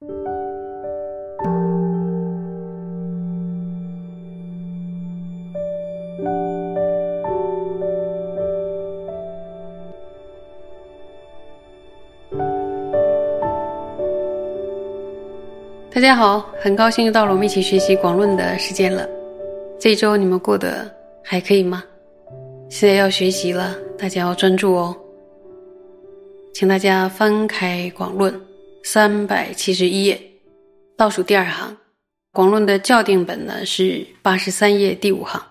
大家好，很高兴又到了我们一起学习广论的时间了。这一周你们过得还可以吗？现在要学习了，大家要专注哦。请大家翻开广论三百七十一页，倒数第二行。广论的校订本呢是八十三页第五行。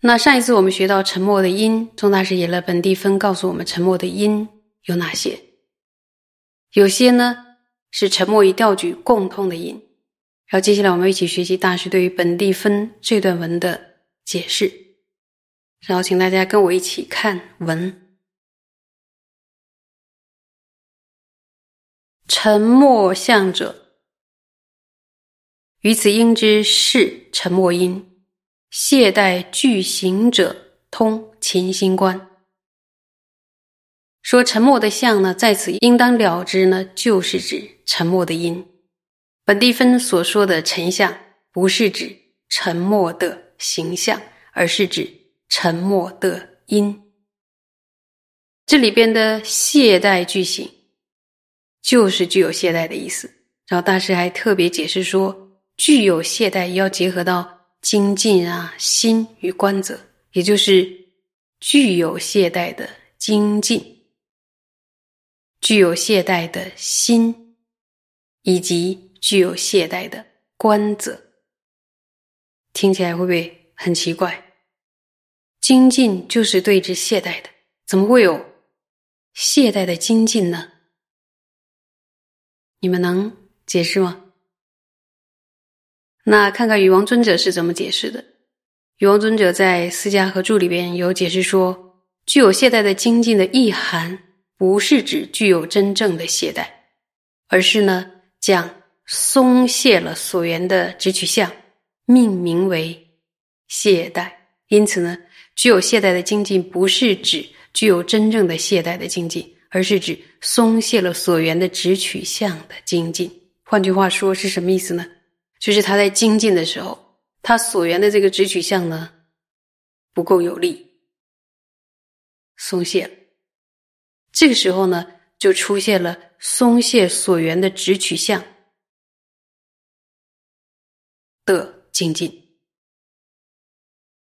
那上一次我们学到沉默的音，宗大师引了本地分告诉我们沉默的音有哪些？有些呢。是沉默与调举共通的音，然后接下来我们一起学习大师对于本地分这段文的解释，然后请大家跟我一起看文。沉默相者，于此应知是沉默音。懈怠具行者，通勤心观。说沉默的相呢，在此应当了之呢，就是指。沉默的音，本地分所说的沉相，不是指沉默的形象，而是指沉默的音。这里边的懈怠句型，就是具有懈怠的意思。然后大师还特别解释说，具有懈怠要结合到精进啊、心与观则，也就是具有懈怠的精进，具有懈怠的心。以及具有懈怠的观者，听起来会不会很奇怪？精进就是对之懈怠的，怎么会有懈怠的精进呢？你们能解释吗？那看看禹王尊者是怎么解释的。禹王尊者在《私家和注》里边有解释说，具有懈怠的精进的意涵，不是指具有真正的懈怠，而是呢。将松懈了所缘的直取相，命名为懈怠。因此呢，具有懈怠的精进，不是指具有真正的懈怠的精进，而是指松懈了所缘的直取向的精进。换句话说，是什么意思呢？就是他在精进的时候，他所缘的这个直取向呢不够有力，松懈了。这个时候呢。就出现了松懈所缘的直取向的精进，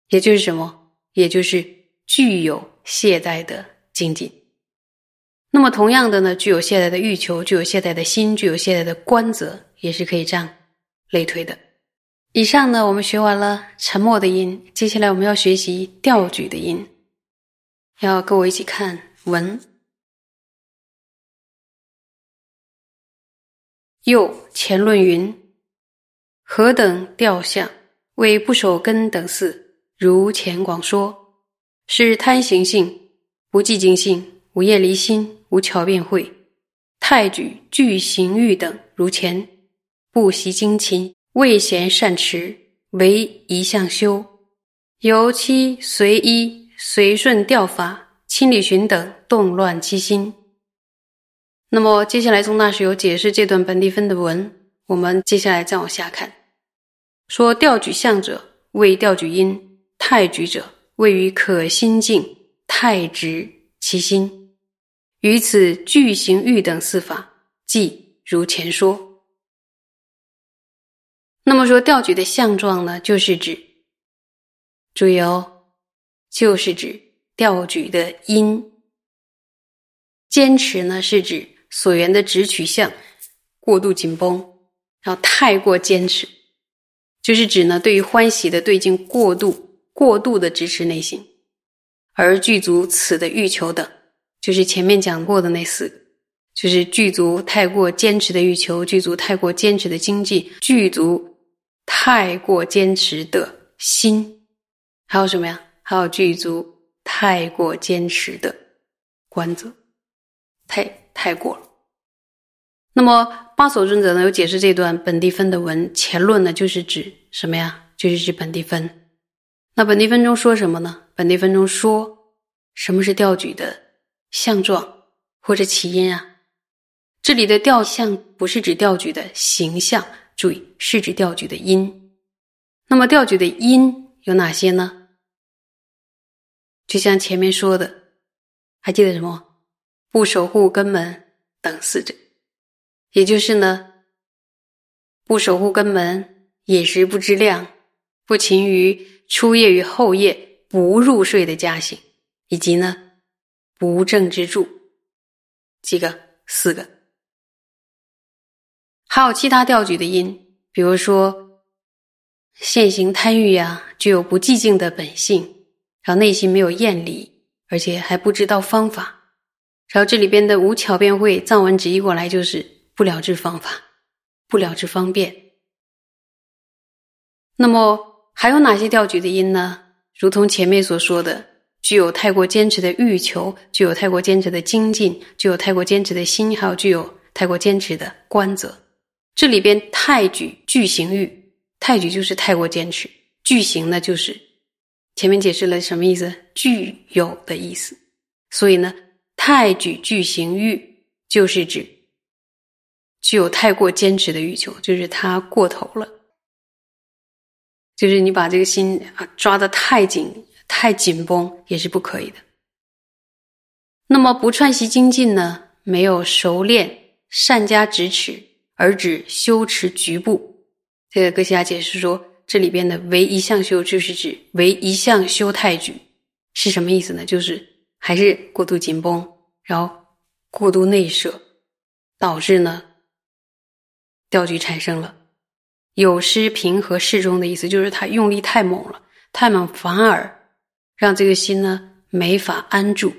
也就是什么？也就是具有懈怠的精进。那么，同样的呢，具有懈怠的欲求，具有懈怠的心，具有懈怠的观则，也是可以这样类推的。以上呢，我们学完了沉默的音，接下来我们要学习调举的音，要跟我一起看文。又前论云：何等调相，为不守根等事，如前广说，是贪行性，不寂静性，午夜离心，无巧便会，太举具行欲等，如前不习精勤，未贤善持，唯一向修，由其随依随顺调法，清理寻等，动乱其心。那么接下来宗大师有解释这段本地分的文，我们接下来再往下看。说调举相者为调举因，太举者位于可心境，太直其心。于此具行欲等四法，即如前说。那么说调举的相状呢，就是指，注意哦，就是指调举的音。坚持呢，是指。所缘的直取向过度紧绷，然后太过坚持，就是指呢对于欢喜的对境过度过度的支持内心，而具足此的欲求等，就是前面讲过的那四个，就是具足太过坚持的欲求，具足太过坚持的经济，具足太过坚持的心，还有什么呀？还有具足太过坚持的观则，太。太过了。那么八所尊者呢，有解释这段本地分的文前论呢，就是指什么呀？就是指本地分。那本地分中说什么呢？本地分中说什么是调举的相状或者起因啊？这里的调相不是指调举的形象，注意是指调举的音。那么调举的音有哪些呢？就像前面说的，还记得什么？不守护根门等四者，也就是呢，不守护根门，饮食不知量，不勤于初夜与后夜不入睡的家行，以及呢，不正之助，几个？四个。还有其他调举的音，比如说现行贪欲呀，具有不寂静的本性，然后内心没有厌离，而且还不知道方法。然后这里边的无巧辩会藏文直译过来就是不了之方法，不了之方便。那么还有哪些调举的音呢？如同前面所说的，具有太过坚持的欲求，具有太过坚持的精进，具有太过坚持的心，还有具有太过坚持的观则。这里边太举具行欲，太举就是太过坚持，具行呢就是前面解释了什么意思？具有的意思。所以呢，太举具行欲就是指具有太过坚持的欲求，就是他过头了，就是你把这个心啊抓得太紧、太紧绷也是不可以的。那么不串习精进呢，没有熟练善加直持。而指修持局部，这个格西亚解释说，这里边的唯一项修就是指唯一项修太举，是什么意思呢？就是还是过度紧绷，然后过度内摄，导致呢调举产生了有失平和适中的意思，就是他用力太猛了，太猛反而让这个心呢没法安住，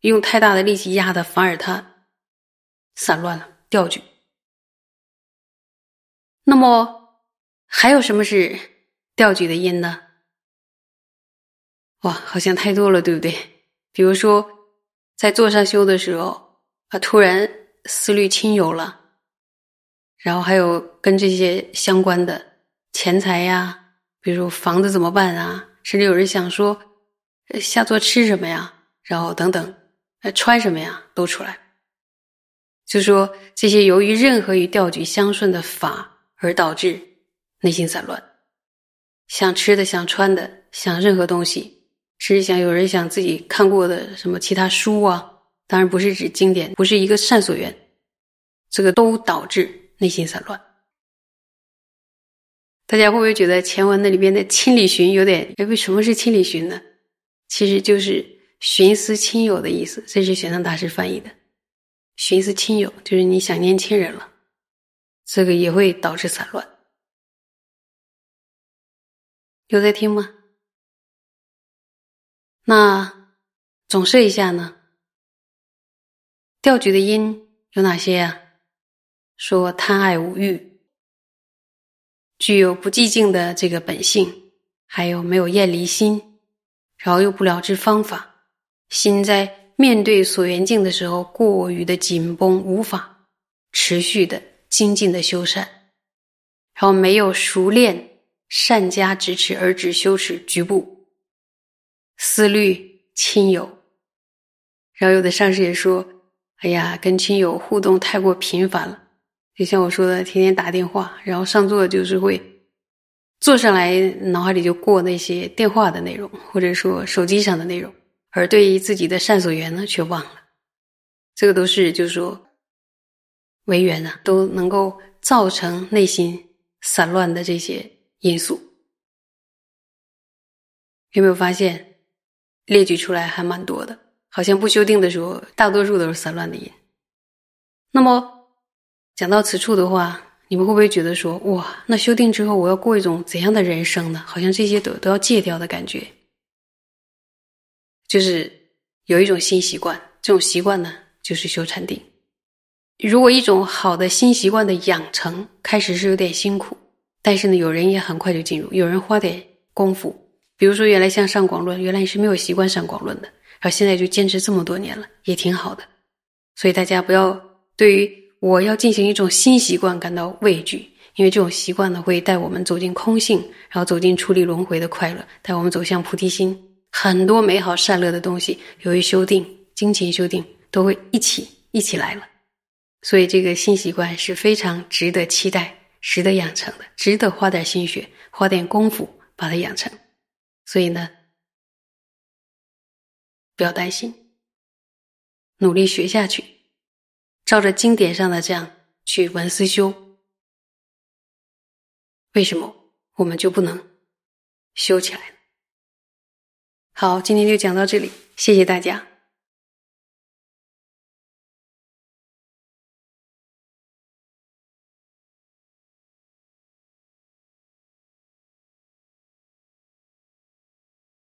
用太大的力气压的，反而它散乱了，调举。那么还有什么是调举的音呢？哇，好像太多了，对不对？比如说在坐上修的时候，啊，突然思虑亲友了，然后还有跟这些相关的钱财呀，比如房子怎么办啊？甚至有人想说下座吃什么呀？然后等等，呃，穿什么呀？都出来。就说这些由于任何与调举相顺的法。而导致内心散乱，想吃的、想穿的、想任何东西，甚至想有人想自己看过的什么其他书啊，当然不是指经典，不是一个善所缘，这个都导致内心散乱。大家会不会觉得前文那里边的“亲理寻”有点？哎，为什么是“亲理寻”呢？其实就是寻思亲友的意思，这是玄奘大师翻译的。寻思亲友，就是你想念亲人了。这个也会导致散乱，有在听吗？那总设一下呢？调举的音有哪些呀？说贪爱无欲，具有不寂静的这个本性，还有没有厌离心，然后又不了知方法，心在面对所缘境的时候过于的紧绷，无法持续的。精进的修善，然后没有熟练善加支持而只修持局部思虑亲友，然后有的上师也说：“哎呀，跟亲友互动太过频繁了，就像我说的，天天打电话，然后上座就是会坐上来，脑海里就过那些电话的内容，或者说手机上的内容，而对于自己的善所缘呢，却忘了。这个都是就是说。”为缘呢，都能够造成内心散乱的这些因素，有没有发现列举出来还蛮多的？好像不修定的时候，大多数都是散乱的因。那么讲到此处的话，你们会不会觉得说，哇，那修定之后我要过一种怎样的人生呢？好像这些都都要戒掉的感觉，就是有一种新习惯，这种习惯呢，就是修禅定。如果一种好的新习惯的养成开始是有点辛苦，但是呢，有人也很快就进入，有人花点功夫。比如说，原来像上广论，原来你是没有习惯上广论的，然后现在就坚持这么多年了，也挺好的。所以大家不要对于我要进行一种新习惯感到畏惧，因为这种习惯呢会带我们走进空性，然后走进处理轮回的快乐，带我们走向菩提心，很多美好善乐的东西，由于修定、精勤修定，都会一起一起来了。所以这个新习惯是非常值得期待、值得养成的，值得花点心血、花点功夫把它养成。所以呢，不要担心，努力学下去，照着经典上的这样去闻思修。为什么我们就不能修起来呢？好，今天就讲到这里，谢谢大家。